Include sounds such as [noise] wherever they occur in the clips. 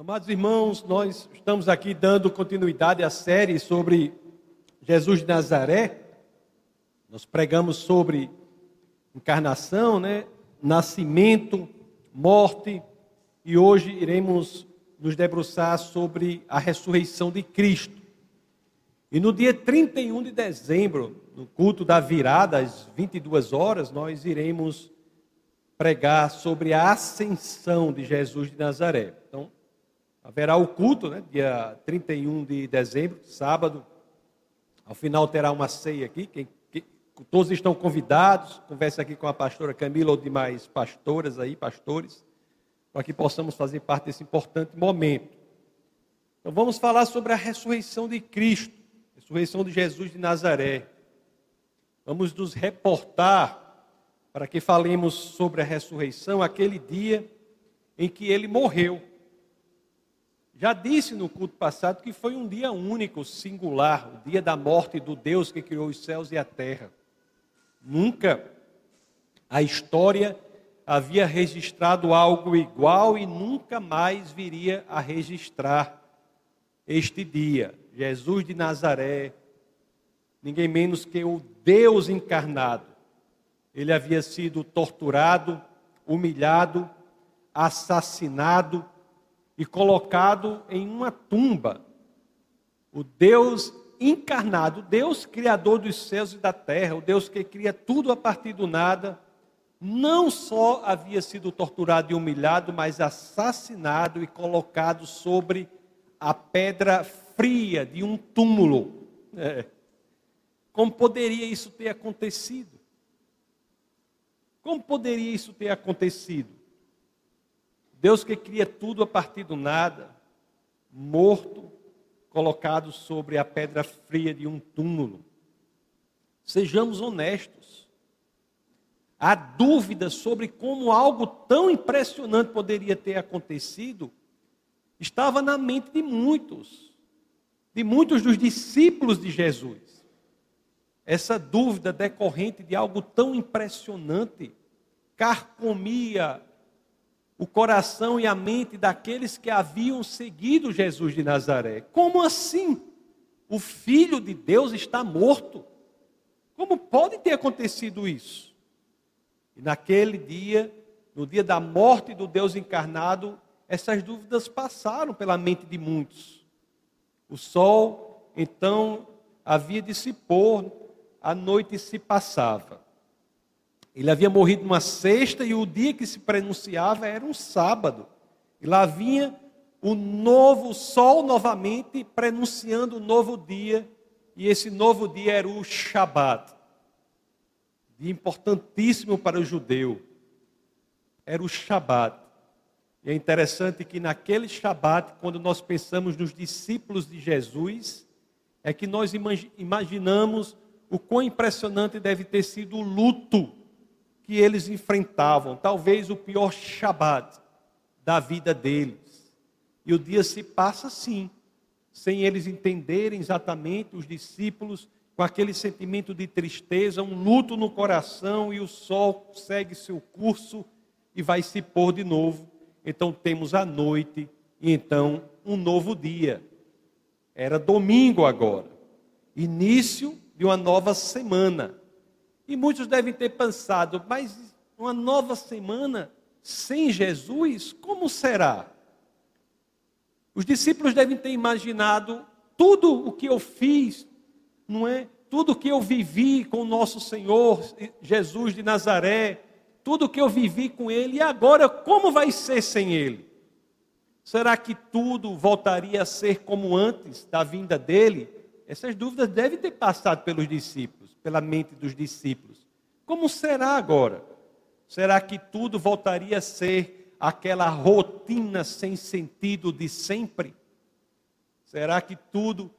Amados irmãos, nós estamos aqui dando continuidade à série sobre Jesus de Nazaré. Nós pregamos sobre encarnação, né? nascimento, morte, e hoje iremos nos debruçar sobre a ressurreição de Cristo. E no dia 31 de dezembro, no culto da virada, às 22 horas, nós iremos pregar sobre a ascensão de Jesus de Nazaré. Então, haverá o culto, né, dia 31 de dezembro, sábado. Ao final terá uma ceia aqui. Quem, quem, todos estão convidados. Converse aqui com a pastora Camila ou demais pastoras aí, pastores, para que possamos fazer parte desse importante momento. Então vamos falar sobre a ressurreição de Cristo, ressurreição de Jesus de Nazaré. Vamos nos reportar para que falemos sobre a ressurreição, aquele dia em que ele morreu. Já disse no culto passado que foi um dia único, singular, o dia da morte do Deus que criou os céus e a terra. Nunca a história havia registrado algo igual e nunca mais viria a registrar este dia. Jesus de Nazaré, ninguém menos que o Deus encarnado. Ele havia sido torturado, humilhado, assassinado, e colocado em uma tumba. O Deus encarnado, Deus criador dos céus e da terra, o Deus que cria tudo a partir do nada, não só havia sido torturado e humilhado, mas assassinado e colocado sobre a pedra fria de um túmulo. É. Como poderia isso ter acontecido? Como poderia isso ter acontecido? Deus que cria tudo a partir do nada, morto, colocado sobre a pedra fria de um túmulo. Sejamos honestos. Há dúvida sobre como algo tão impressionante poderia ter acontecido, estava na mente de muitos, de muitos dos discípulos de Jesus. Essa dúvida decorrente de algo tão impressionante carcomia o coração e a mente daqueles que haviam seguido Jesus de Nazaré. Como assim? O Filho de Deus está morto. Como pode ter acontecido isso? E naquele dia, no dia da morte do Deus encarnado, essas dúvidas passaram pela mente de muitos. O sol, então, havia de se pôr, a noite se passava. Ele havia morrido numa sexta e o dia que se pronunciava era um sábado. E lá vinha o novo sol novamente prenunciando o novo dia, e esse novo dia era o Shabat. Dia importantíssimo para o judeu. Era o Shabat. E é interessante que naquele Shabat, quando nós pensamos nos discípulos de Jesus, é que nós imaginamos o quão impressionante deve ter sido o luto que eles enfrentavam, talvez o pior Shabat da vida deles. E o dia se passa assim, sem eles entenderem exatamente, os discípulos, com aquele sentimento de tristeza, um luto no coração, e o sol segue seu curso e vai se pôr de novo. Então temos a noite e então um novo dia. Era domingo agora, início de uma nova semana. E muitos devem ter pensado, mas uma nova semana sem Jesus, como será? Os discípulos devem ter imaginado tudo o que eu fiz, não é? Tudo o que eu vivi com o nosso Senhor Jesus de Nazaré, tudo o que eu vivi com Ele, e agora como vai ser sem Ele? Será que tudo voltaria a ser como antes da vinda dele? Essas dúvidas devem ter passado pelos discípulos pela mente dos discípulos. Como será agora? Será que tudo voltaria a ser aquela rotina sem sentido de sempre? Será que tudo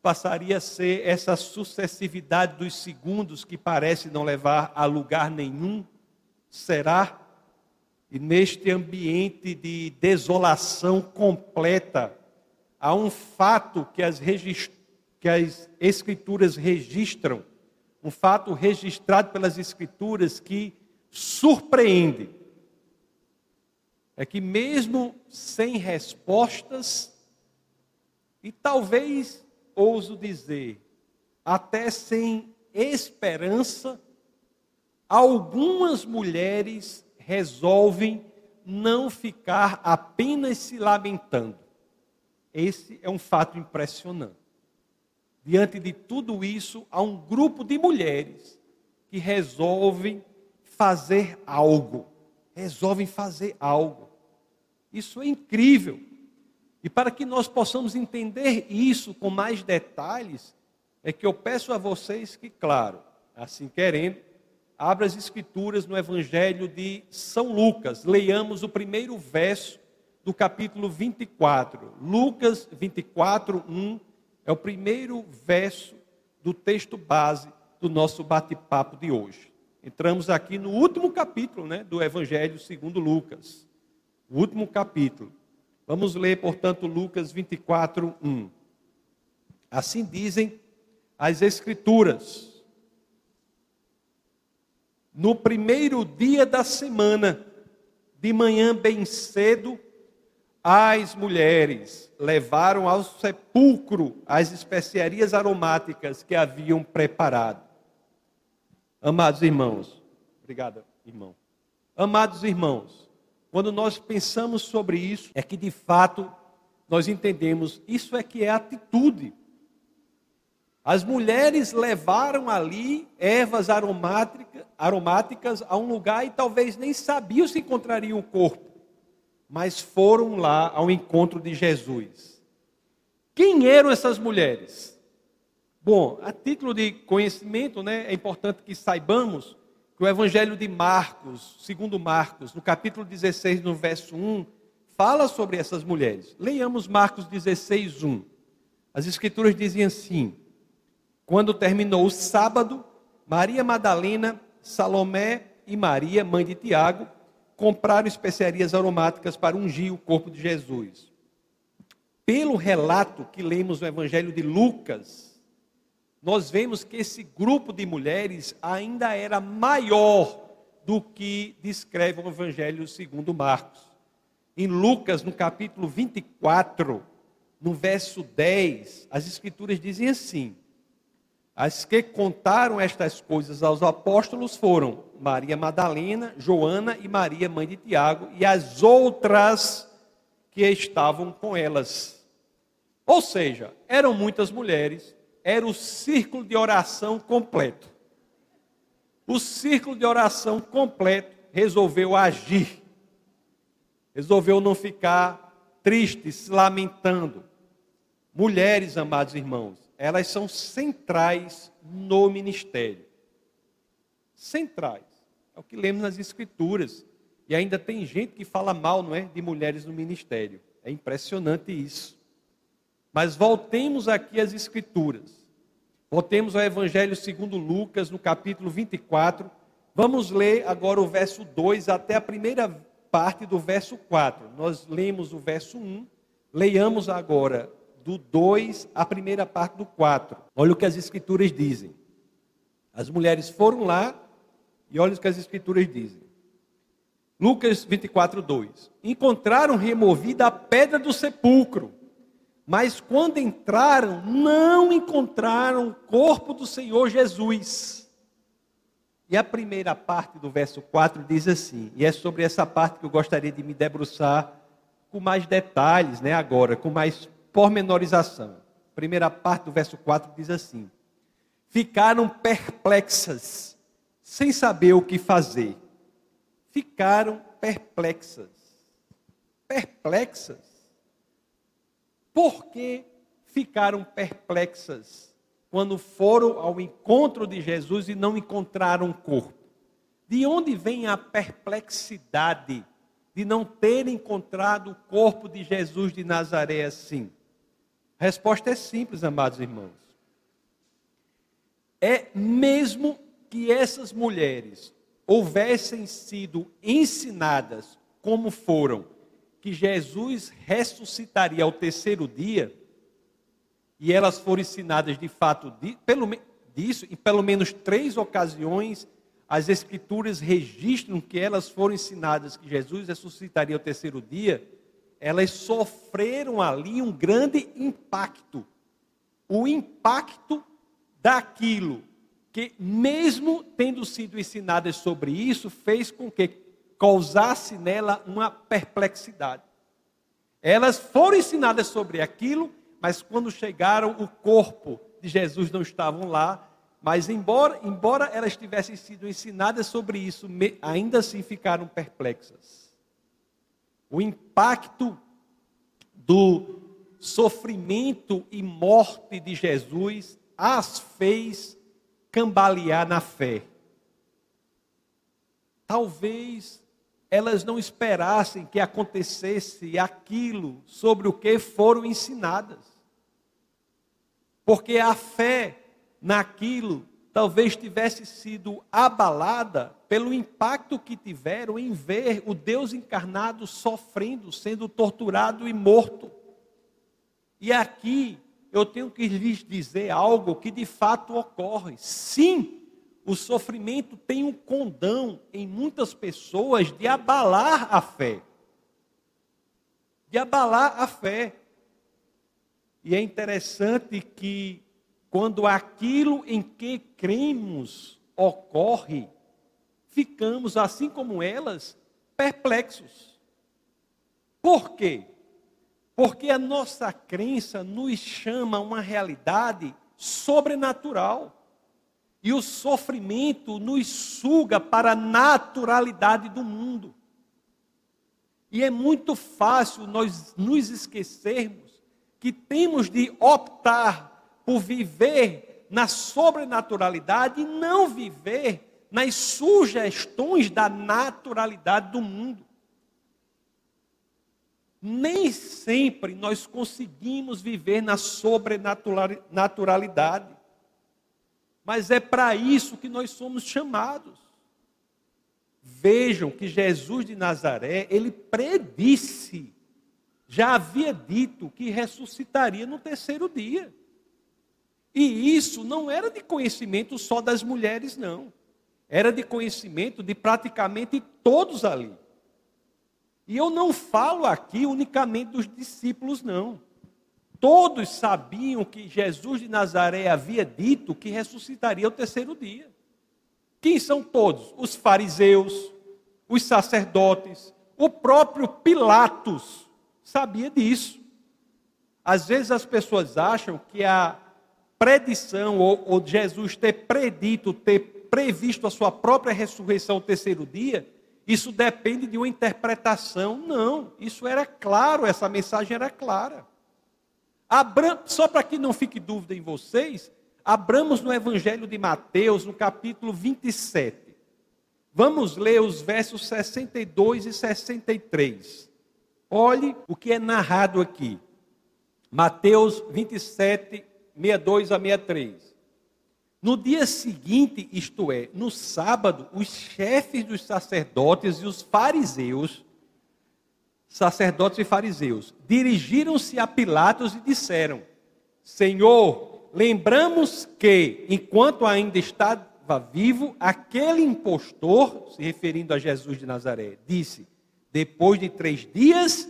passaria a ser essa sucessividade dos segundos que parece não levar a lugar nenhum? Será? E neste ambiente de desolação completa, há um fato que as, que as Escrituras registram um fato registrado pelas Escrituras que surpreende. é que, mesmo sem respostas, e talvez ouso dizer, até sem esperança, algumas mulheres resolvem não ficar apenas se lamentando. Esse é um fato impressionante. Diante de tudo isso, há um grupo de mulheres que resolvem fazer algo. Resolvem fazer algo. Isso é incrível. E para que nós possamos entender isso com mais detalhes, é que eu peço a vocês que, claro, assim querendo, abra as escrituras no Evangelho de São Lucas. Leiamos o primeiro verso do capítulo 24. Lucas 24, 1 é o primeiro verso do texto base do nosso bate-papo de hoje. Entramos aqui no último capítulo né, do Evangelho segundo Lucas. O último capítulo. Vamos ler, portanto, Lucas 24, 1. Assim dizem as Escrituras. No primeiro dia da semana, de manhã bem cedo, as mulheres levaram ao sepulcro as especiarias aromáticas que haviam preparado. Amados irmãos, obrigado, irmão. Amados irmãos, quando nós pensamos sobre isso, é que de fato nós entendemos isso é que é atitude. As mulheres levaram ali ervas aromáticas, a um lugar e talvez nem sabiam se encontrariam o corpo, mas foram lá ao encontro de Jesus. Quem eram essas mulheres? Bom, a título de conhecimento, né, é importante que saibamos que o Evangelho de Marcos, segundo Marcos, no capítulo 16, no verso 1, fala sobre essas mulheres. Leiamos Marcos 16, 1. As escrituras dizem assim: Quando terminou o sábado, Maria Madalena, Salomé e Maria, mãe de Tiago, compraram especiarias aromáticas para ungir o corpo de Jesus. Pelo relato que lemos no Evangelho de Lucas, nós vemos que esse grupo de mulheres ainda era maior do que descreve o Evangelho segundo Marcos. Em Lucas, no capítulo 24, no verso 10, as Escrituras dizem assim: As que contaram estas coisas aos apóstolos foram Maria Madalena, Joana e Maria, mãe de Tiago, e as outras que estavam com elas. Ou seja, eram muitas mulheres era o círculo de oração completo. O círculo de oração completo resolveu agir, resolveu não ficar triste, se lamentando. Mulheres, amados irmãos, elas são centrais no ministério. Centrais. É o que lemos nas Escrituras. E ainda tem gente que fala mal, não é? De mulheres no ministério. É impressionante isso. Mas voltemos aqui às Escrituras. Voltemos ao Evangelho segundo Lucas, no capítulo 24. Vamos ler agora o verso 2 até a primeira parte do verso 4. Nós lemos o verso 1, leiamos agora do 2 à primeira parte do 4. Olha o que as escrituras dizem. As mulheres foram lá e olha o que as escrituras dizem. Lucas 24, 2. Encontraram removida a pedra do sepulcro mas quando entraram, não encontraram o corpo do Senhor Jesus. E a primeira parte do verso 4 diz assim, e é sobre essa parte que eu gostaria de me debruçar com mais detalhes, né, agora, com mais pormenorização. Primeira parte do verso 4 diz assim: Ficaram perplexas, sem saber o que fazer. Ficaram perplexas. Perplexas por que ficaram perplexas quando foram ao encontro de Jesus e não encontraram o corpo? De onde vem a perplexidade de não ter encontrado o corpo de Jesus de Nazaré assim? A resposta é simples, amados irmãos. É mesmo que essas mulheres houvessem sido ensinadas como foram que Jesus ressuscitaria ao terceiro dia, e elas foram ensinadas de fato de, pelo, disso, em pelo menos três ocasiões, as Escrituras registram que elas foram ensinadas que Jesus ressuscitaria ao terceiro dia, elas sofreram ali um grande impacto. O impacto daquilo que, mesmo tendo sido ensinadas sobre isso, fez com que causasse nela uma perplexidade. Elas foram ensinadas sobre aquilo, mas quando chegaram, o corpo de Jesus não estavam lá. Mas, embora, embora elas tivessem sido ensinadas sobre isso, ainda assim ficaram perplexas. O impacto do sofrimento e morte de Jesus as fez cambalear na fé. Talvez elas não esperassem que acontecesse aquilo sobre o que foram ensinadas. Porque a fé naquilo talvez tivesse sido abalada pelo impacto que tiveram em ver o Deus encarnado sofrendo, sendo torturado e morto. E aqui eu tenho que lhes dizer algo que de fato ocorre. Sim, o sofrimento tem um condão em muitas pessoas de abalar a fé. De abalar a fé. E é interessante que quando aquilo em que cremos ocorre, ficamos, assim como elas, perplexos. Por quê? Porque a nossa crença nos chama a uma realidade sobrenatural. E o sofrimento nos suga para a naturalidade do mundo. E é muito fácil nós nos esquecermos que temos de optar por viver na sobrenaturalidade e não viver nas sugestões da naturalidade do mundo. Nem sempre nós conseguimos viver na sobrenaturalidade. Mas é para isso que nós somos chamados. Vejam que Jesus de Nazaré, ele predisse, já havia dito que ressuscitaria no terceiro dia. E isso não era de conhecimento só das mulheres, não. Era de conhecimento de praticamente todos ali. E eu não falo aqui unicamente dos discípulos, não. Todos sabiam que Jesus de Nazaré havia dito que ressuscitaria o terceiro dia. Quem são todos? Os fariseus, os sacerdotes, o próprio Pilatos sabia disso. Às vezes as pessoas acham que a predição, ou, ou Jesus ter predito, ter previsto a sua própria ressurreição ao terceiro dia, isso depende de uma interpretação. Não, isso era claro, essa mensagem era clara. Só para que não fique dúvida em vocês, abramos no Evangelho de Mateus, no capítulo 27. Vamos ler os versos 62 e 63. Olhe o que é narrado aqui. Mateus 27, 62 a 63. No dia seguinte, isto é, no sábado, os chefes dos sacerdotes e os fariseus, sacerdotes e fariseus, dirigiram-se a Pilatos e disseram: Senhor, lembramos que, enquanto ainda estava vivo, aquele impostor, se referindo a Jesus de Nazaré, disse: Depois de três dias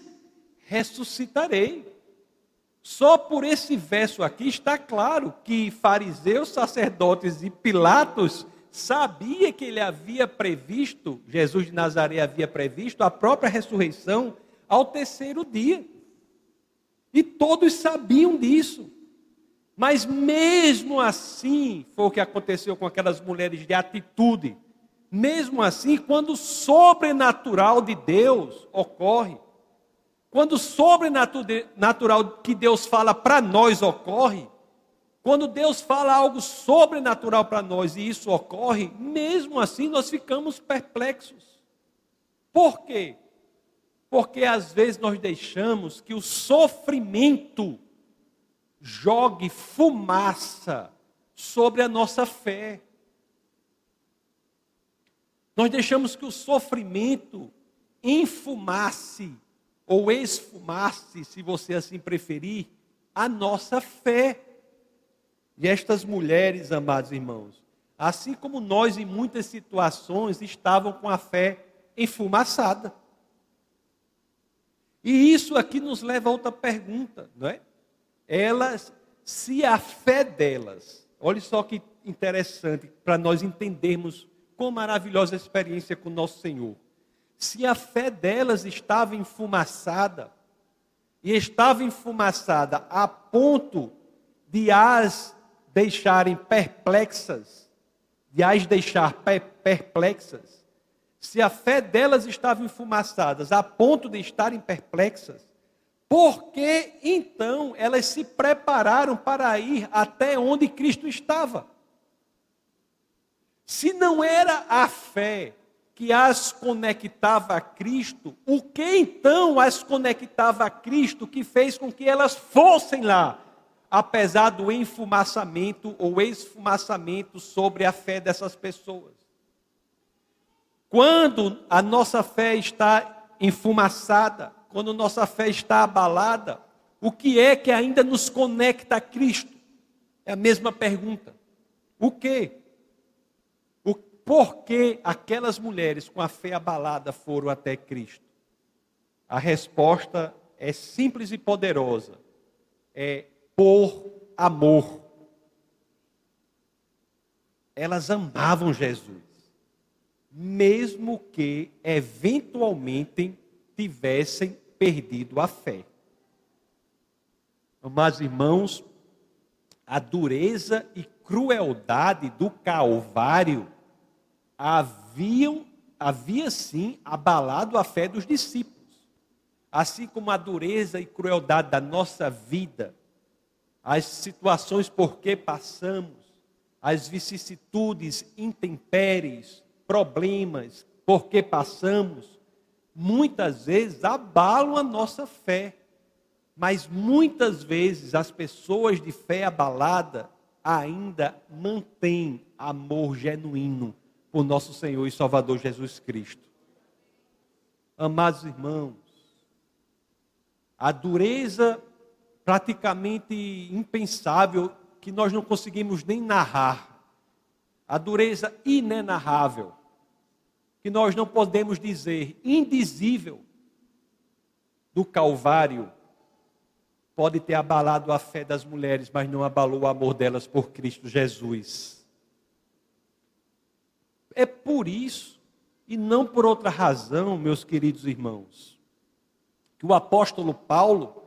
ressuscitarei. Só por esse verso aqui está claro que fariseus, sacerdotes e Pilatos sabia que ele havia previsto, Jesus de Nazaré havia previsto a própria ressurreição ao terceiro dia. E todos sabiam disso. Mas mesmo assim, foi o que aconteceu com aquelas mulheres de atitude. Mesmo assim, quando o sobrenatural de Deus ocorre, quando o sobrenatural que Deus fala para nós ocorre, quando Deus fala algo sobrenatural para nós e isso ocorre, mesmo assim nós ficamos perplexos. Por quê? Porque às vezes nós deixamos que o sofrimento jogue fumaça sobre a nossa fé. Nós deixamos que o sofrimento enfumace ou esfumasse, se você assim preferir, a nossa fé. E estas mulheres, amados irmãos, assim como nós, em muitas situações, estavam com a fé enfumaçada. E isso aqui nos leva a outra pergunta, não é? Elas, se a fé delas, olha só que interessante para nós entendermos quão maravilhosa a experiência com o nosso Senhor. Se a fé delas estava enfumaçada, e estava enfumaçada a ponto de as deixarem perplexas, de as deixar perplexas, se a fé delas estava enfumaçada a ponto de estarem perplexas, por que então elas se prepararam para ir até onde Cristo estava? Se não era a fé que as conectava a Cristo, o que então as conectava a Cristo que fez com que elas fossem lá, apesar do enfumaçamento ou esfumaçamento sobre a fé dessas pessoas? Quando a nossa fé está enfumaçada, quando nossa fé está abalada, o que é que ainda nos conecta a Cristo? É a mesma pergunta. O que? Por que aquelas mulheres com a fé abalada foram até Cristo? A resposta é simples e poderosa. É por amor. Elas amavam Jesus mesmo que eventualmente tivessem perdido a fé. Mas, irmãos, a dureza e crueldade do Calvário haviam, havia sim abalado a fé dos discípulos. Assim como a dureza e crueldade da nossa vida, as situações por que passamos, as vicissitudes, intempéries, problemas, porque passamos, muitas vezes abalam a nossa fé. Mas muitas vezes as pessoas de fé abalada ainda mantêm amor genuíno por nosso Senhor e Salvador Jesus Cristo. Amados irmãos, a dureza praticamente impensável que nós não conseguimos nem narrar, a dureza inenarrável que nós não podemos dizer indizível do Calvário, pode ter abalado a fé das mulheres, mas não abalou o amor delas por Cristo Jesus. É por isso, e não por outra razão, meus queridos irmãos, que o apóstolo Paulo,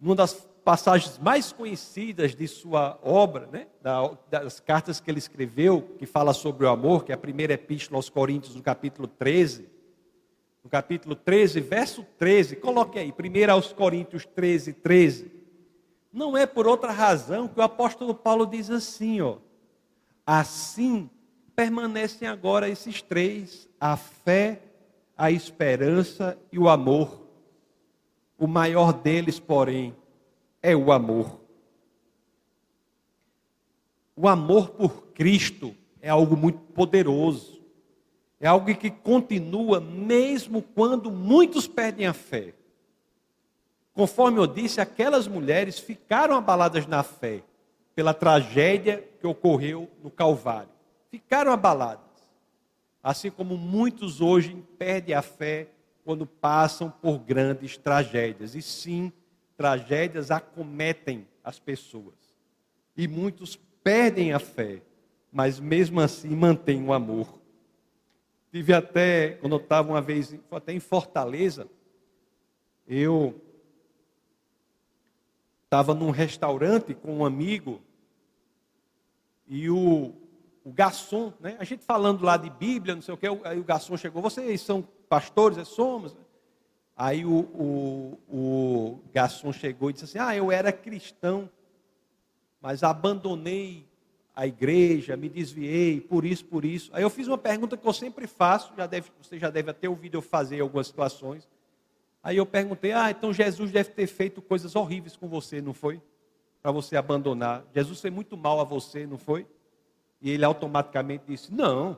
numa das passagens mais conhecidas de sua obra, né, das cartas que ele escreveu, que fala sobre o amor, que é a primeira epístola aos Coríntios, no capítulo 13. No capítulo 13, verso 13, coloque aí, 1 aos Coríntios 13, 13. Não é por outra razão que o apóstolo Paulo diz assim, ó. Assim permanecem agora esses três: a fé, a esperança e o amor. O maior deles, porém, é o amor. O amor por Cristo é algo muito poderoso. É algo que continua mesmo quando muitos perdem a fé. Conforme eu disse, aquelas mulheres ficaram abaladas na fé pela tragédia que ocorreu no Calvário. Ficaram abaladas. Assim como muitos hoje perdem a fé quando passam por grandes tragédias. E sim, tragédias acometem as pessoas. E muitos perdem a fé, mas mesmo assim mantêm o amor. Tive até, quando eu estava uma vez até em Fortaleza, eu estava num restaurante com um amigo e o, o garçom, né? A gente falando lá de Bíblia, não sei o que, aí o garçom chegou, vocês são pastores? É, somos. Aí o, o, o garçom chegou e disse assim: Ah, eu era cristão, mas abandonei a igreja, me desviei, por isso, por isso. Aí eu fiz uma pergunta que eu sempre faço, já deve, você já deve ter ouvido eu fazer em algumas situações. Aí eu perguntei: Ah, então Jesus deve ter feito coisas horríveis com você, não foi? Para você abandonar. Jesus fez muito mal a você, não foi? E ele automaticamente disse: Não,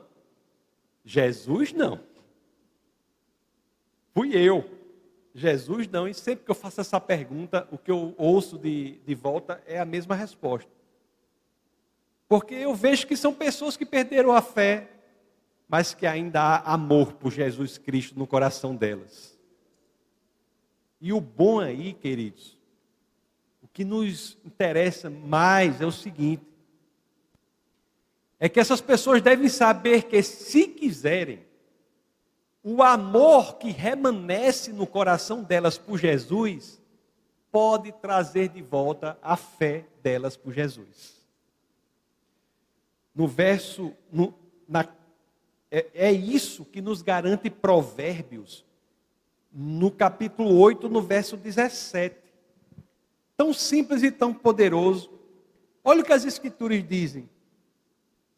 Jesus não. Fui eu. Jesus não, e sempre que eu faço essa pergunta, o que eu ouço de, de volta é a mesma resposta. Porque eu vejo que são pessoas que perderam a fé, mas que ainda há amor por Jesus Cristo no coração delas. E o bom aí, queridos, o que nos interessa mais é o seguinte: é que essas pessoas devem saber que, se quiserem, o amor que remanesce no coração delas por Jesus pode trazer de volta a fé delas por Jesus. No verso, no, na, é, é isso que nos garante Provérbios, no capítulo 8, no verso 17. Tão simples e tão poderoso. Olha o que as Escrituras dizem: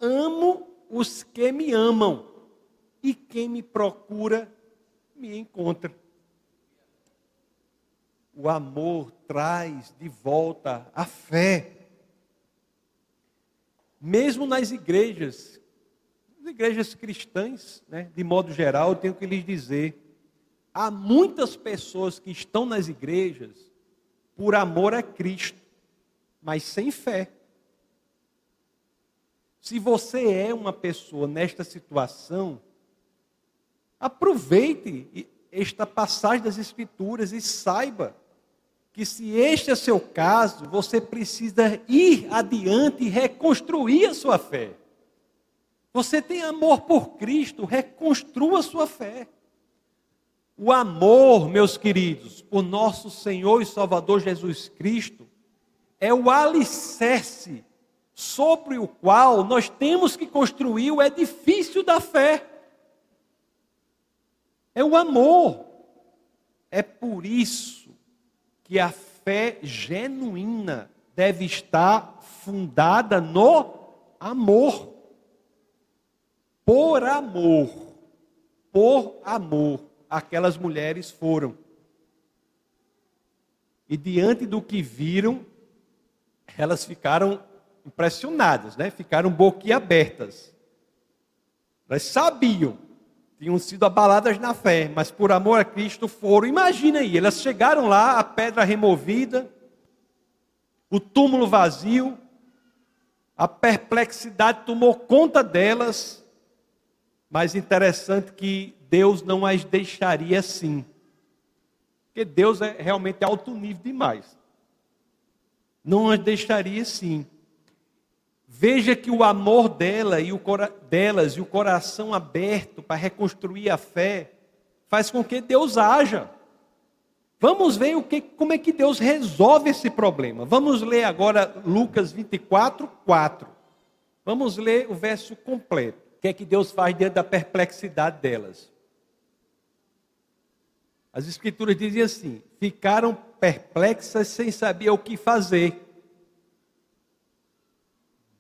Amo os que me amam e quem me procura me encontra. O amor traz de volta a fé. Mesmo nas igrejas, nas igrejas cristãs, né, de modo geral, eu tenho que lhes dizer: há muitas pessoas que estão nas igrejas por amor a Cristo, mas sem fé. Se você é uma pessoa nesta situação, Aproveite esta passagem das Escrituras e saiba que, se este é seu caso, você precisa ir adiante e reconstruir a sua fé. Você tem amor por Cristo, reconstrua a sua fé. O amor, meus queridos, por nosso Senhor e Salvador Jesus Cristo, é o alicerce sobre o qual nós temos que construir o edifício da fé. É o amor. É por isso que a fé genuína deve estar fundada no amor. Por amor. Por amor. Aquelas mulheres foram. E diante do que viram, elas ficaram impressionadas, né? Ficaram boquiabertas. Elas sabiam tinham sido abaladas na fé, mas por amor a Cristo foram. Imagina aí, elas chegaram lá, a pedra removida, o túmulo vazio, a perplexidade tomou conta delas, mas interessante que Deus não as deixaria assim. Porque Deus é realmente alto nível demais. Não as deixaria assim. Veja que o amor dela e o, delas e o coração aberto para reconstruir a fé faz com que Deus haja. Vamos ver o que, como é que Deus resolve esse problema. Vamos ler agora Lucas 24, 4. Vamos ler o verso completo. O que é que Deus faz diante da perplexidade delas? As escrituras dizem assim: ficaram perplexas sem saber o que fazer.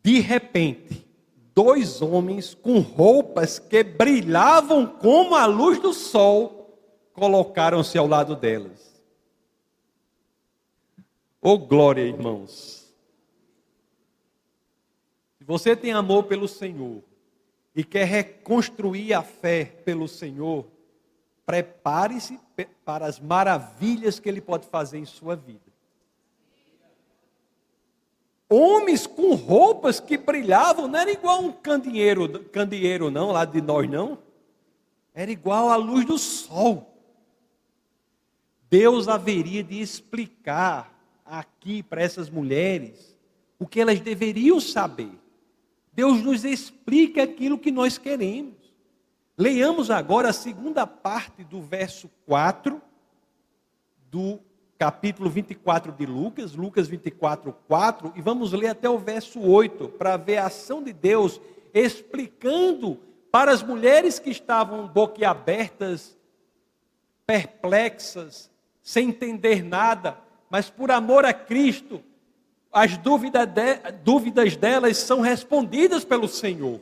De repente, dois homens com roupas que brilhavam como a luz do sol colocaram-se ao lado delas. Oh glória, irmãos! Se você tem amor pelo Senhor e quer reconstruir a fé pelo Senhor, prepare-se para as maravilhas que Ele pode fazer em sua vida homens com roupas que brilhavam, não era igual um candeeiro, candeeiro não, lá de nós não. Era igual à luz do sol. Deus haveria de explicar aqui para essas mulheres o que elas deveriam saber. Deus nos explica aquilo que nós queremos. Leiamos agora a segunda parte do verso 4 do capítulo 24 de Lucas, Lucas 24, 4, e vamos ler até o verso 8, para ver a ação de Deus explicando para as mulheres que estavam boquiabertas, perplexas, sem entender nada, mas por amor a Cristo, as dúvidas, de, dúvidas delas são respondidas pelo Senhor.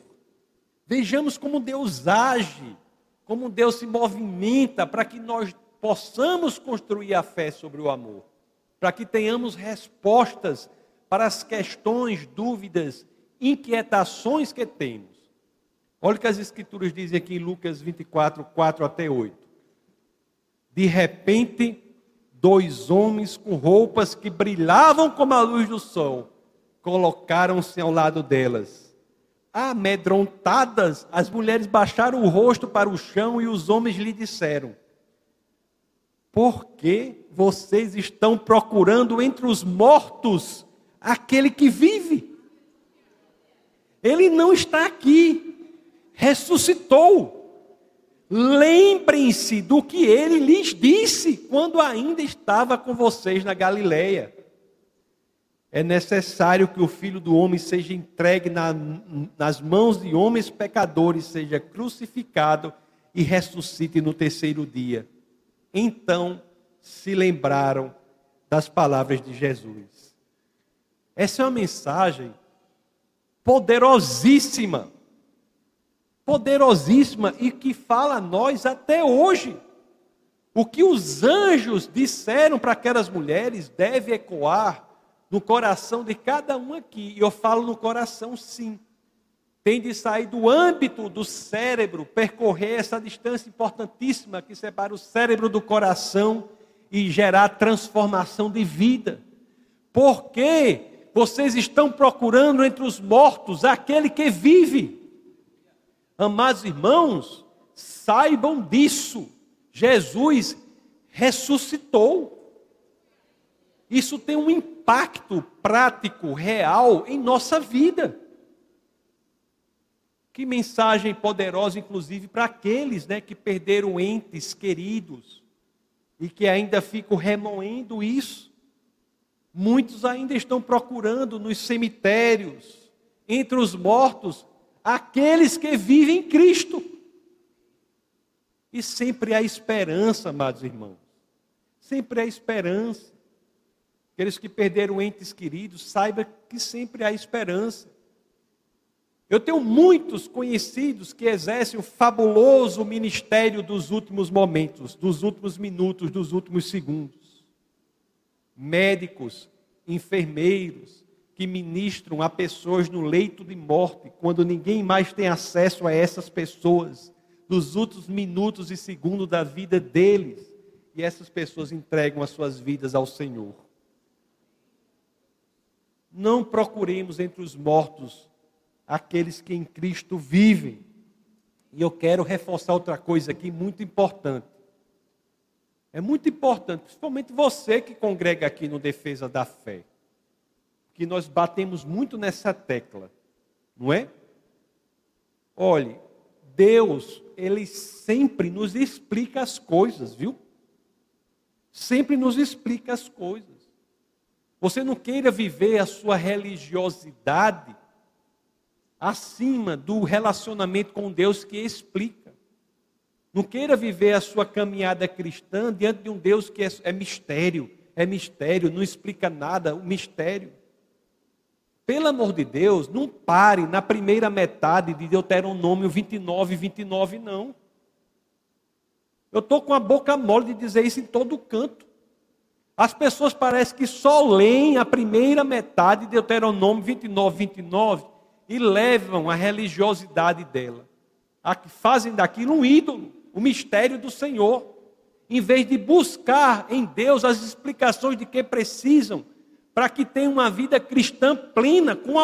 Vejamos como Deus age, como Deus se movimenta para que nós possamos construir a fé sobre o amor, para que tenhamos respostas para as questões, dúvidas, inquietações que temos. Olha o que as Escrituras dizem aqui em Lucas 24, 4 até 8. De repente, dois homens com roupas que brilhavam como a luz do sol colocaram-se ao lado delas. Amedrontadas, as mulheres baixaram o rosto para o chão e os homens lhe disseram: Por que vocês estão procurando entre os mortos aquele que vive? Ele não está aqui, ressuscitou. Lembrem-se do que ele lhes disse quando ainda estava com vocês na Galileia. É necessário que o filho do homem seja entregue na, nas mãos de homens pecadores, seja crucificado e ressuscite no terceiro dia. Então se lembraram das palavras de Jesus. Essa é uma mensagem poderosíssima poderosíssima e que fala a nós até hoje. O que os anjos disseram para aquelas mulheres deve ecoar no coração de cada um aqui. E eu falo no coração, sim. Tem de sair do âmbito do cérebro, percorrer essa distância importantíssima que separa o cérebro do coração e gerar transformação de vida. Porque vocês estão procurando entre os mortos aquele que vive. Amados irmãos, saibam disso. Jesus ressuscitou. Isso tem um impacto prático, real em nossa vida. Que mensagem poderosa, inclusive, para aqueles né, que perderam entes queridos e que ainda ficam remoendo isso. Muitos ainda estão procurando nos cemitérios, entre os mortos, aqueles que vivem em Cristo. E sempre há esperança, amados irmãos. Sempre há esperança. Aqueles que perderam entes queridos, saiba que sempre há esperança. Eu tenho muitos conhecidos que exercem o fabuloso ministério dos últimos momentos, dos últimos minutos, dos últimos segundos. Médicos, enfermeiros, que ministram a pessoas no leito de morte, quando ninguém mais tem acesso a essas pessoas, nos últimos minutos e segundos da vida deles, e essas pessoas entregam as suas vidas ao Senhor. Não procuremos entre os mortos aqueles que em Cristo vivem. E eu quero reforçar outra coisa aqui muito importante. É muito importante, principalmente você que congrega aqui no Defesa da Fé que nós batemos muito nessa tecla, não é? Olhe, Deus, ele sempre nos explica as coisas, viu? Sempre nos explica as coisas. Você não queira viver a sua religiosidade acima do relacionamento com Deus que explica. Não queira viver a sua caminhada cristã diante de um Deus que é, é mistério, é mistério, não explica nada, o mistério. Pelo amor de Deus, não pare na primeira metade de Deuteronômio 29, 29, não. Eu estou com a boca mole de dizer isso em todo canto. As pessoas parecem que só leem a primeira metade de Deuteronômio 29, 29 e levam a religiosidade dela. A que fazem daquilo um ídolo, o mistério do Senhor. Em vez de buscar em Deus as explicações de que precisam para que tenha uma vida cristã plena, com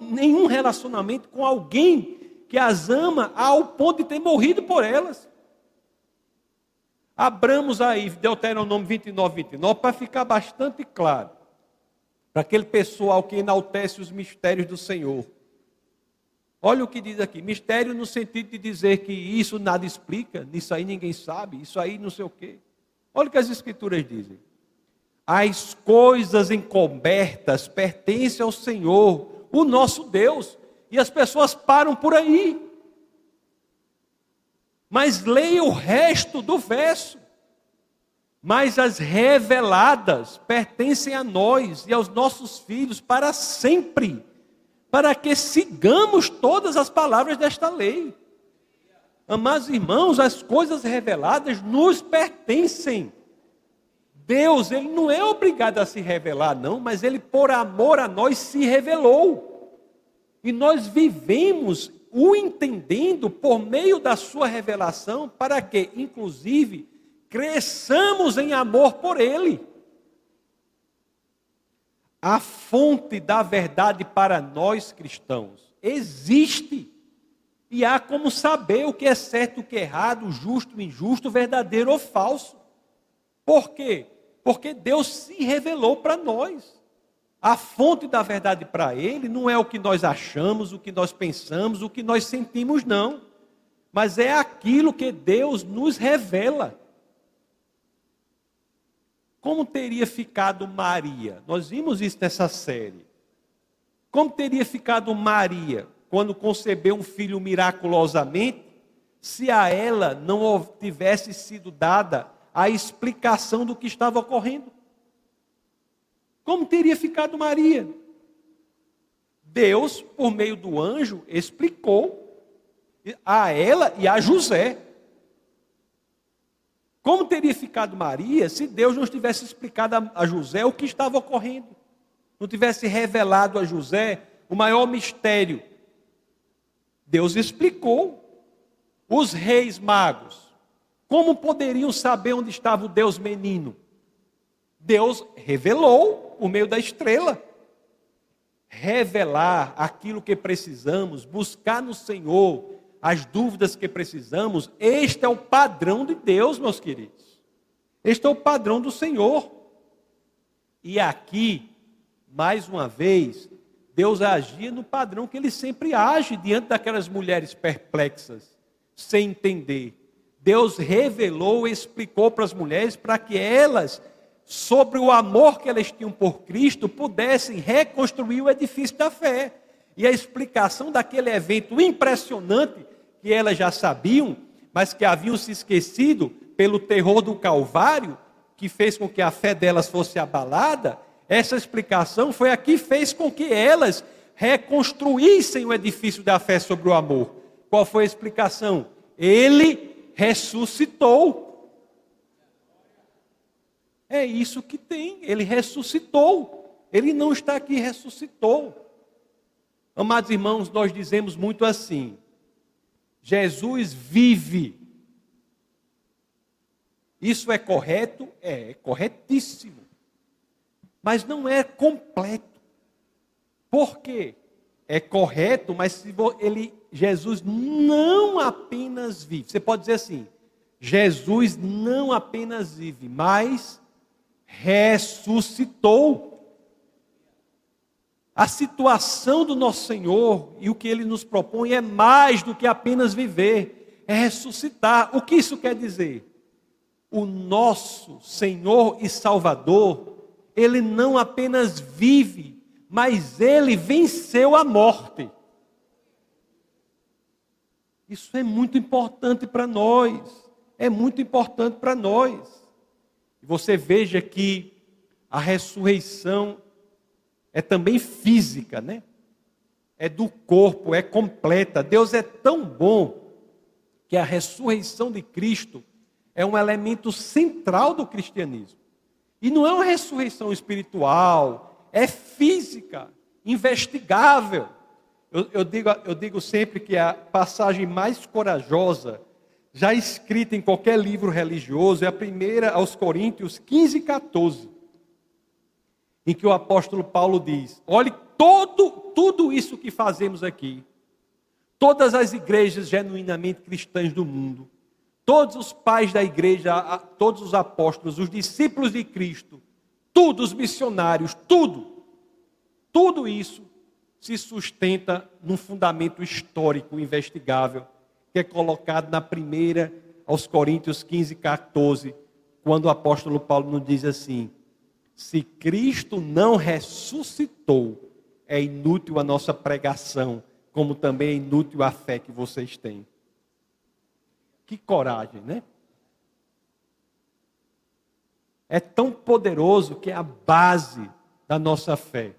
nenhum relacionamento com alguém que as ama ao ponto de ter morrido por elas. Abramos aí Deuteronômio 29, 29, para ficar bastante claro. Para aquele pessoal que enaltece os mistérios do Senhor. Olha o que diz aqui: mistério no sentido de dizer que isso nada explica, isso aí ninguém sabe, isso aí não sei o quê. Olha o que as Escrituras dizem. As coisas encobertas pertencem ao Senhor, o nosso Deus, e as pessoas param por aí. Mas leia o resto do verso. Mas as reveladas pertencem a nós e aos nossos filhos para sempre, para que sigamos todas as palavras desta lei. Amados irmãos, as coisas reveladas nos pertencem. Deus, ele não é obrigado a se revelar, não, mas ele, por amor a nós, se revelou. E nós vivemos o entendendo por meio da sua revelação, para que, inclusive, cresçamos em amor por ele. A fonte da verdade para nós cristãos existe. E há como saber o que é certo, o que é errado, justo, injusto, verdadeiro ou falso. Por quê? Porque Deus se revelou para nós. A fonte da verdade para Ele não é o que nós achamos, o que nós pensamos, o que nós sentimos, não. Mas é aquilo que Deus nos revela. Como teria ficado Maria? Nós vimos isso nessa série. Como teria ficado Maria quando concebeu um filho miraculosamente, se a ela não tivesse sido dada a explicação do que estava ocorrendo? Como teria ficado Maria? Deus, por meio do anjo, explicou a ela e a José como teria ficado Maria se Deus não tivesse explicado a José o que estava ocorrendo? Não tivesse revelado a José o maior mistério? Deus explicou. Os reis magos, como poderiam saber onde estava o Deus menino? Deus revelou por meio da estrela. Revelar aquilo que precisamos, buscar no Senhor as dúvidas que precisamos, este é o padrão de Deus, meus queridos. Este é o padrão do Senhor. E aqui, mais uma vez, Deus agia no padrão que ele sempre age diante daquelas mulheres perplexas, sem entender. Deus revelou explicou para as mulheres para que elas, sobre o amor que elas tinham por Cristo, pudessem reconstruir o edifício da fé. E a explicação daquele evento impressionante que elas já sabiam, mas que haviam se esquecido pelo terror do Calvário, que fez com que a fé delas fosse abalada, essa explicação foi a que fez com que elas reconstruíssem o edifício da fé sobre o amor. Qual foi a explicação? Ele ressuscitou. É isso que tem, ele ressuscitou. Ele não está aqui, ressuscitou. Amados irmãos, nós dizemos muito assim: Jesus vive. Isso é correto? É, é corretíssimo. Mas não é completo. Por quê? É correto, mas se ele, Jesus não apenas vive. Você pode dizer assim: Jesus não apenas vive, mas ressuscitou. A situação do nosso Senhor e o que ele nos propõe é mais do que apenas viver, é ressuscitar. O que isso quer dizer? O nosso Senhor e Salvador, ele não apenas vive, mas ele venceu a morte. Isso é muito importante para nós. É muito importante para nós. Você veja que a ressurreição é também física, né? É do corpo, é completa. Deus é tão bom que a ressurreição de Cristo é um elemento central do cristianismo. E não é uma ressurreição espiritual, é física, investigável. Eu, eu, digo, eu digo sempre que a passagem mais corajosa já escrita em qualquer livro religioso é a primeira aos Coríntios 15 e 14 em que o apóstolo Paulo diz: olhe todo, tudo isso que fazemos aqui, todas as igrejas genuinamente cristãs do mundo, todos os pais da igreja, todos os apóstolos, os discípulos de Cristo, todos os missionários, tudo, tudo isso se sustenta num fundamento histórico investigável, que é colocado na primeira aos Coríntios 15, 14, quando o apóstolo Paulo nos diz assim: se Cristo não ressuscitou, é inútil a nossa pregação, como também é inútil a fé que vocês têm. Que coragem, né? É tão poderoso que é a base da nossa fé.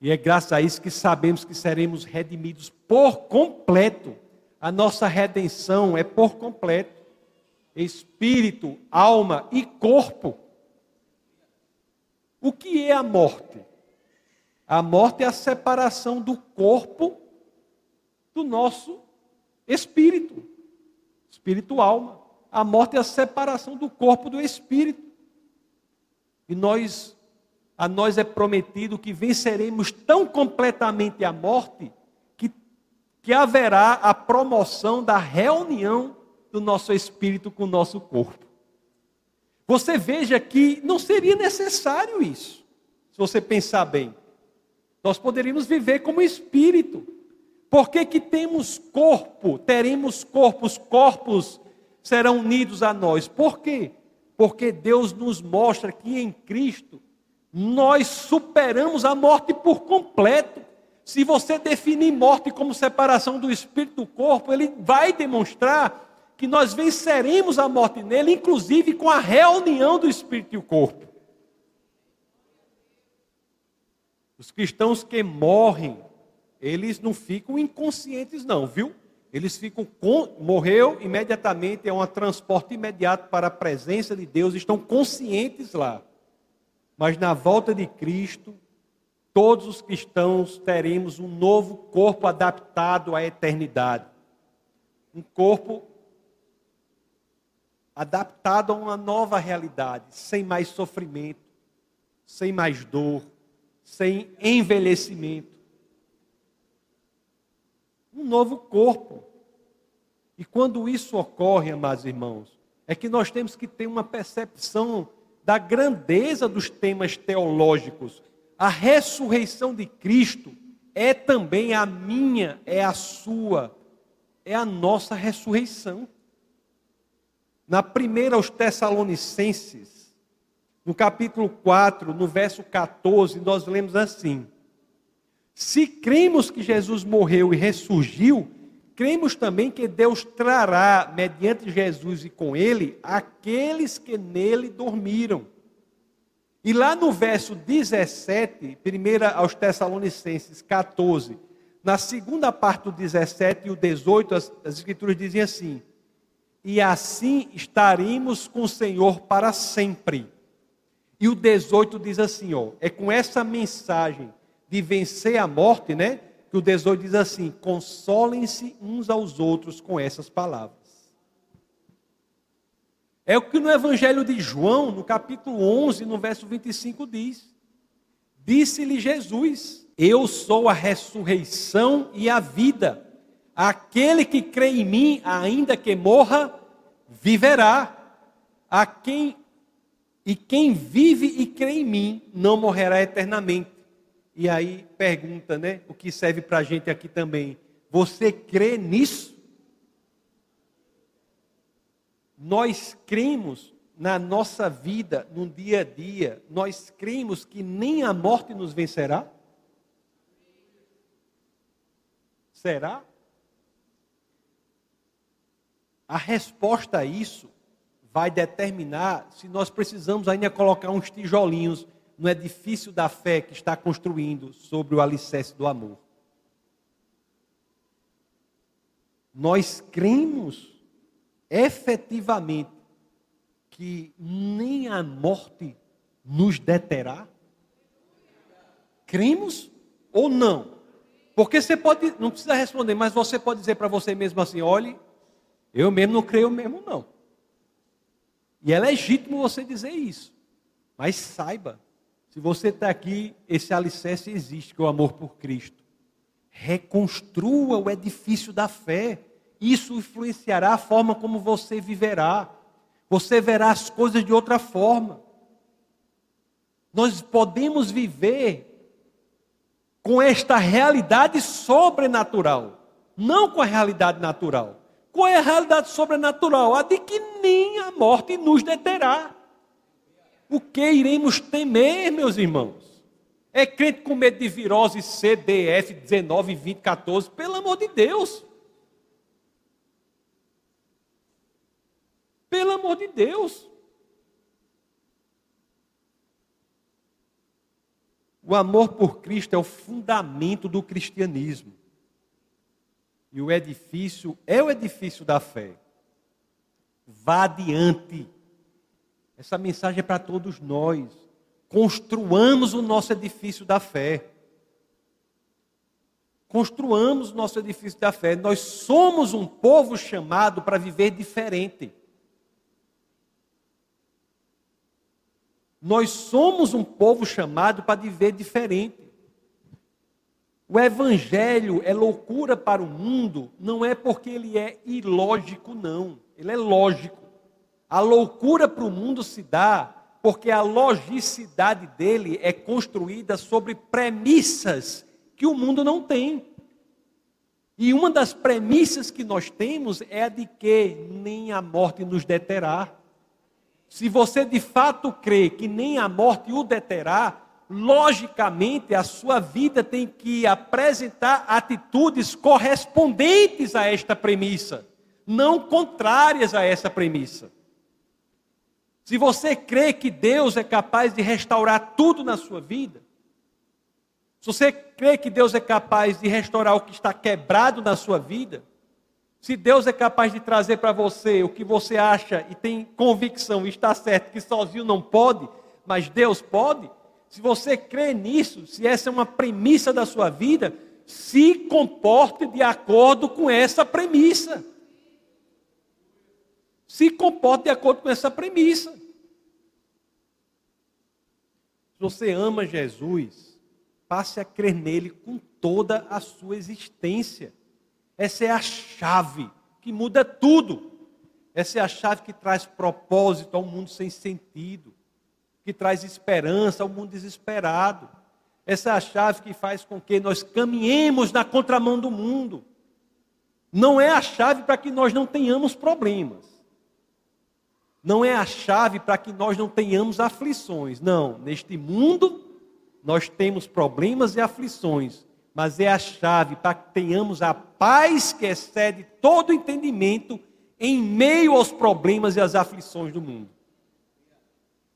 E é graças a isso que sabemos que seremos redimidos por completo. A nossa redenção é por completo. Espírito, alma e corpo. O que é a morte? A morte é a separação do corpo do nosso espírito, espírito alma. A morte é a separação do corpo do espírito. E nós a nós é prometido que venceremos tão completamente a morte que, que haverá a promoção da reunião do nosso espírito com o nosso corpo. Você veja que não seria necessário isso, se você pensar bem. Nós poderíamos viver como espírito. Por que, que temos corpo? Teremos corpos, corpos serão unidos a nós. Por quê? Porque Deus nos mostra que em Cristo nós superamos a morte por completo. Se você definir morte como separação do espírito do corpo, ele vai demonstrar que nós venceremos a morte nele, inclusive com a reunião do espírito e o corpo. Os cristãos que morrem, eles não ficam inconscientes, não, viu? Eles ficam com, morreu imediatamente, é um transporte imediato para a presença de Deus, estão conscientes lá. Mas na volta de Cristo, todos os cristãos teremos um novo corpo adaptado à eternidade. Um corpo adaptado a uma nova realidade, sem mais sofrimento, sem mais dor, sem envelhecimento um novo corpo. E quando isso ocorre, amados irmãos, é que nós temos que ter uma percepção da grandeza dos temas teológicos. A ressurreição de Cristo é também a minha, é a sua, é a nossa ressurreição. Na primeira aos Tessalonicenses, no capítulo 4, no verso 14, nós lemos assim: se cremos que Jesus morreu e ressurgiu, cremos também que Deus trará, mediante Jesus e com ele, aqueles que nele dormiram. E lá no verso 17, primeira aos Tessalonicenses 14, na segunda parte do 17 e o 18, as, as escrituras dizem assim: E assim estaremos com o Senhor para sempre. E o 18 diz assim, ó, é com essa mensagem de vencer a morte, né? Que o 18 diz assim: consolem-se uns aos outros com essas palavras. É o que no Evangelho de João, no capítulo 11, no verso 25, diz: Disse-lhe Jesus: Eu sou a ressurreição e a vida. Aquele que crê em mim, ainda que morra, viverá. A quem e quem vive e crê em mim não morrerá eternamente. E aí pergunta, né? O que serve para a gente aqui também. Você crê nisso? Nós cremos na nossa vida, no dia a dia, nós cremos que nem a morte nos vencerá? Será? A resposta a isso vai determinar se nós precisamos ainda colocar uns tijolinhos no edifício da fé que está construindo sobre o alicerce do amor. Nós cremos efetivamente que nem a morte nos deterá? Cremos ou não? Porque você pode, não precisa responder, mas você pode dizer para você mesmo assim: olhe, eu mesmo não creio mesmo, não. E é legítimo você dizer isso. Mas saiba se você está aqui, esse alicerce existe, que é o amor por Cristo. Reconstrua o edifício da fé. Isso influenciará a forma como você viverá. Você verá as coisas de outra forma. Nós podemos viver com esta realidade sobrenatural, não com a realidade natural. Qual é a realidade sobrenatural? A de que nem a morte nos deterá. O que iremos temer, meus irmãos? É crente com medo de virose C, D, F, 19, 20, 14, pelo amor de Deus. Pelo amor de Deus. O amor por Cristo é o fundamento do cristianismo. E o edifício é o edifício da fé. Vá adiante. Essa mensagem é para todos nós. Construamos o nosso edifício da fé. Construamos o nosso edifício da fé. Nós somos um povo chamado para viver diferente. Nós somos um povo chamado para viver diferente. O evangelho é loucura para o mundo, não é porque ele é ilógico, não. Ele é lógico. A loucura para o mundo se dá porque a logicidade dele é construída sobre premissas que o mundo não tem. E uma das premissas que nós temos é a de que nem a morte nos deterá. Se você de fato crê que nem a morte o deterá, logicamente a sua vida tem que apresentar atitudes correspondentes a esta premissa, não contrárias a essa premissa. Se você crê que Deus é capaz de restaurar tudo na sua vida, se você crê que Deus é capaz de restaurar o que está quebrado na sua vida, se Deus é capaz de trazer para você o que você acha e tem convicção e está certo que sozinho não pode, mas Deus pode, se você crê nisso, se essa é uma premissa da sua vida, se comporte de acordo com essa premissa. Se comporte de acordo com essa premissa. Se você ama Jesus, passe a crer nele com toda a sua existência. Essa é a chave que muda tudo. Essa é a chave que traz propósito ao mundo sem sentido, que traz esperança ao mundo desesperado. Essa é a chave que faz com que nós caminhemos na contramão do mundo. Não é a chave para que nós não tenhamos problemas. Não é a chave para que nós não tenhamos aflições. Não, neste mundo nós temos problemas e aflições, mas é a chave para que tenhamos a paz que excede todo entendimento em meio aos problemas e às aflições do mundo.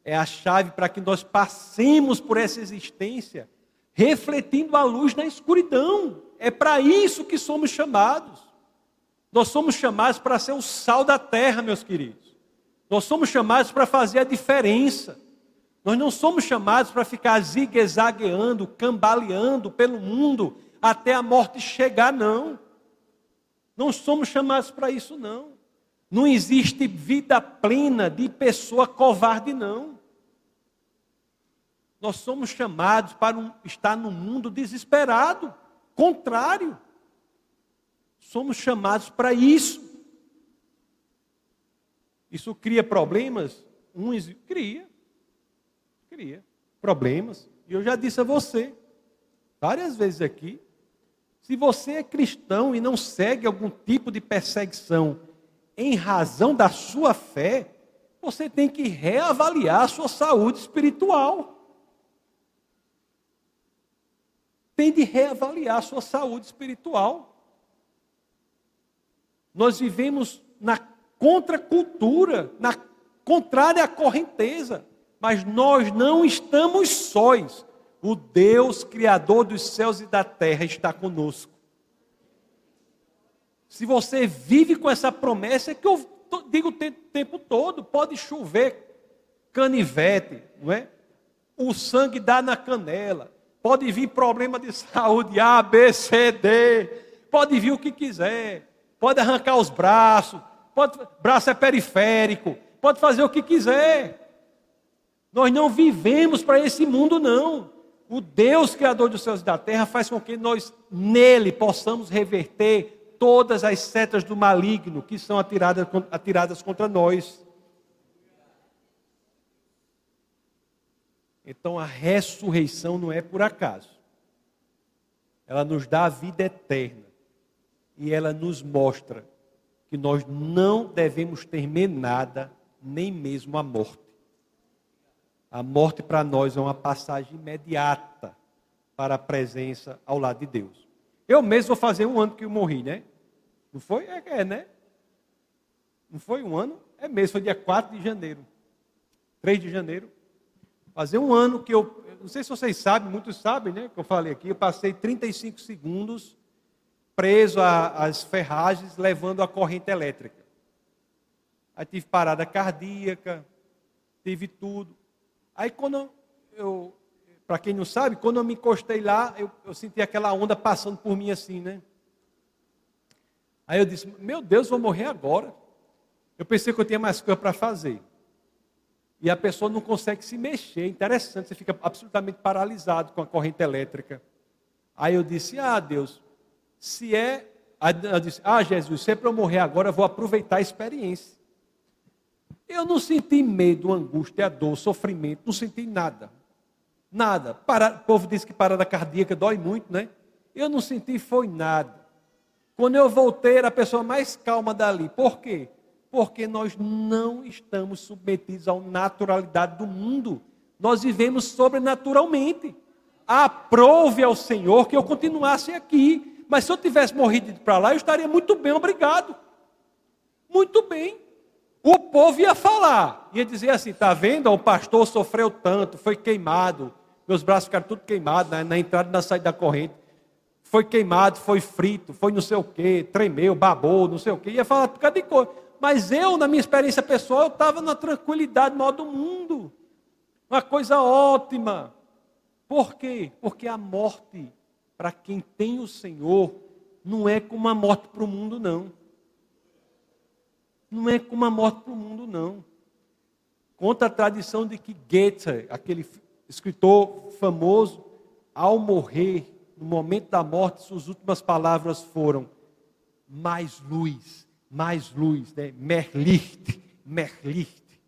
É a chave para que nós passemos por essa existência refletindo a luz na escuridão. É para isso que somos chamados. Nós somos chamados para ser o sal da terra, meus queridos. Nós somos chamados para fazer a diferença. Nós não somos chamados para ficar zigue-zagueando, cambaleando pelo mundo até a morte chegar, não. Não somos chamados para isso, não. Não existe vida plena de pessoa covarde, não. Nós somos chamados para um, estar no mundo desesperado, contrário. Somos chamados para isso. Isso cria problemas? Uns cria. Cria problemas. E eu já disse a você, várias vezes aqui, se você é cristão e não segue algum tipo de perseguição em razão da sua fé, você tem que reavaliar a sua saúde espiritual. Tem de reavaliar a sua saúde espiritual. Nós vivemos na contracultura, na contrária à correnteza mas nós não estamos sós. O Deus Criador dos céus e da terra está conosco. Se você vive com essa promessa, é que eu digo o tempo todo: pode chover canivete, não é? O sangue dá na canela, pode vir problema de [laughs] saúde A, B, C, D, pode vir o que quiser, pode arrancar os braços, pode, braço é periférico, pode fazer o que quiser. Nós não vivemos para esse mundo, não. O Deus Criador dos céus e da terra faz com que nós, nele, possamos reverter todas as setas do maligno que são atiradas, atiradas contra nós. Então a ressurreição não é por acaso. Ela nos dá a vida eterna. E ela nos mostra que nós não devemos temer nada, nem mesmo a morte. A morte para nós é uma passagem imediata para a presença ao lado de Deus. Eu mesmo vou fazer um ano que eu morri, né? Não foi? É, é né? Não foi um ano? É mesmo, foi dia 4 de janeiro. 3 de janeiro. Fazer um ano que eu. Não sei se vocês sabem, muitos sabem, né? Que eu falei aqui. Eu passei 35 segundos preso às ferragens, levando a corrente elétrica. Aí tive parada cardíaca, tive tudo. Aí quando eu, para quem não sabe, quando eu me encostei lá, eu, eu senti aquela onda passando por mim assim, né? Aí eu disse, meu Deus, vou morrer agora. Eu pensei que eu tinha mais coisa para fazer. e a pessoa não consegue se mexer. Interessante, você fica absolutamente paralisado com a corrente elétrica. Aí eu disse: Ah, Deus, se é. Eu disse: Ah, Jesus, se é para eu morrer agora, eu vou aproveitar a experiência. Eu não senti medo, angústia, dor, sofrimento, não senti nada. Nada. Para, o povo diz que parada cardíaca dói muito, né? Eu não senti foi nada. Quando eu voltei, era a pessoa mais calma dali. Por quê? Porque nós não estamos submetidos à naturalidade do mundo. Nós vivemos sobrenaturalmente. Aprove ao Senhor que eu continuasse aqui. Mas se eu tivesse morrido para lá, eu estaria muito bem, obrigado. Muito bem. O povo ia falar, ia dizer assim: está vendo? O pastor sofreu tanto, foi queimado, meus braços ficaram tudo queimados na entrada e na saída da corrente. Foi queimado, foi frito, foi não sei o quê, tremeu, babou, não sei o quê. Ia falar por causa de coisa. Mas eu, na minha experiência pessoal, eu estava na tranquilidade maior do mundo. Uma coisa ótima. Por quê? Porque a morte, para quem tem o Senhor, não é como a morte para o mundo, não. Não é como a morte para o mundo, não. Conta a tradição de que Goethe, aquele escritor famoso, ao morrer, no momento da morte, suas últimas palavras foram: mais luz, mais luz, né? Merlicht, Merlicht,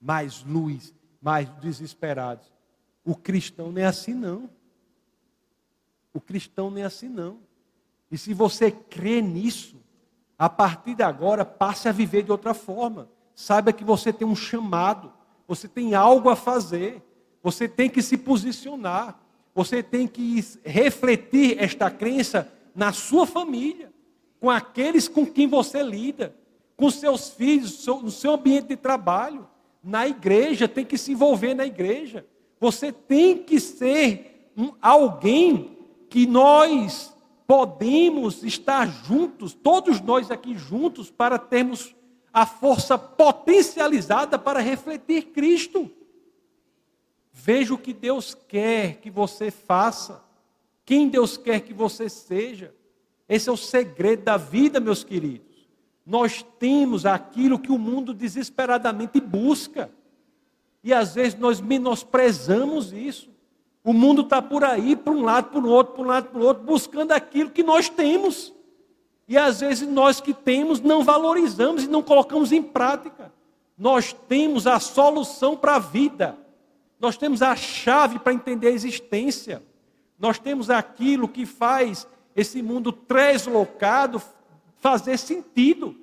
mais luz, mais desesperados. O cristão não é assim, não. O cristão não é assim, não. E se você crê nisso, a partir de agora, passe a viver de outra forma. Saiba que você tem um chamado, você tem algo a fazer. Você tem que se posicionar. Você tem que refletir esta crença na sua família, com aqueles com quem você lida, com seus filhos, no seu ambiente de trabalho, na igreja, tem que se envolver na igreja. Você tem que ser um, alguém que nós podemos estar juntos, todos nós aqui juntos, para termos a força potencializada para refletir Cristo. Veja o que Deus quer que você faça. Quem Deus quer que você seja. Esse é o segredo da vida, meus queridos. Nós temos aquilo que o mundo desesperadamente busca. E às vezes nós menosprezamos isso. O mundo está por aí, para um lado, para o outro, para um lado, para o outro, buscando aquilo que nós temos. E às vezes nós que temos não valorizamos e não colocamos em prática. Nós temos a solução para a vida. Nós temos a chave para entender a existência. Nós temos aquilo que faz esse mundo translocado fazer sentido.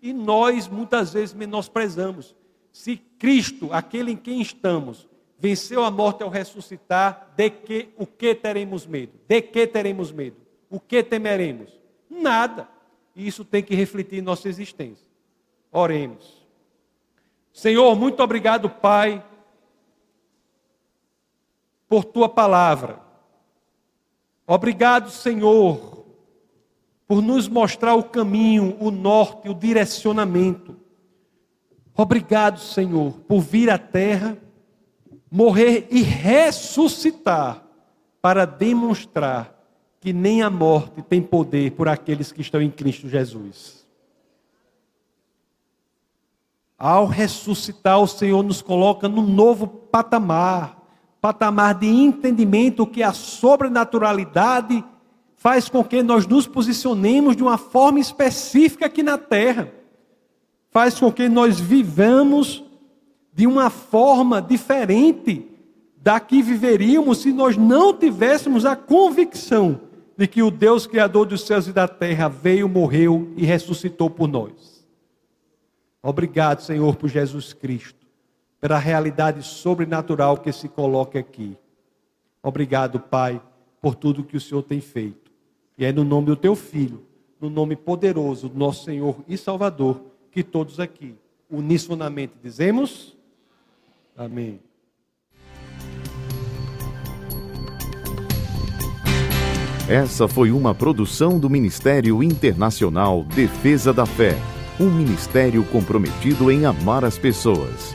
E nós muitas vezes menosprezamos. Se Cristo, aquele em quem estamos, venceu a morte ao ressuscitar, de que o que teremos medo? De que teremos medo? O que temeremos? Nada. E isso tem que refletir em nossa existência. Oremos. Senhor, muito obrigado, Pai por tua palavra. Obrigado, Senhor, por nos mostrar o caminho, o norte, o direcionamento. Obrigado, Senhor, por vir à terra, morrer e ressuscitar para demonstrar que nem a morte tem poder por aqueles que estão em Cristo Jesus. Ao ressuscitar, o Senhor nos coloca num novo patamar patamar de entendimento que a sobrenaturalidade faz com que nós nos posicionemos de uma forma específica aqui na terra. Faz com que nós vivamos de uma forma diferente da que viveríamos se nós não tivéssemos a convicção de que o Deus Criador dos céus e da terra veio, morreu e ressuscitou por nós. Obrigado, Senhor, por Jesus Cristo pela realidade sobrenatural que se coloca aqui. Obrigado, Pai, por tudo que o Senhor tem feito. E é no nome do teu filho, no nome poderoso do nosso Senhor e Salvador, que todos aqui, unisonamente dizemos: Amém. Essa foi uma produção do Ministério Internacional Defesa da Fé, um ministério comprometido em amar as pessoas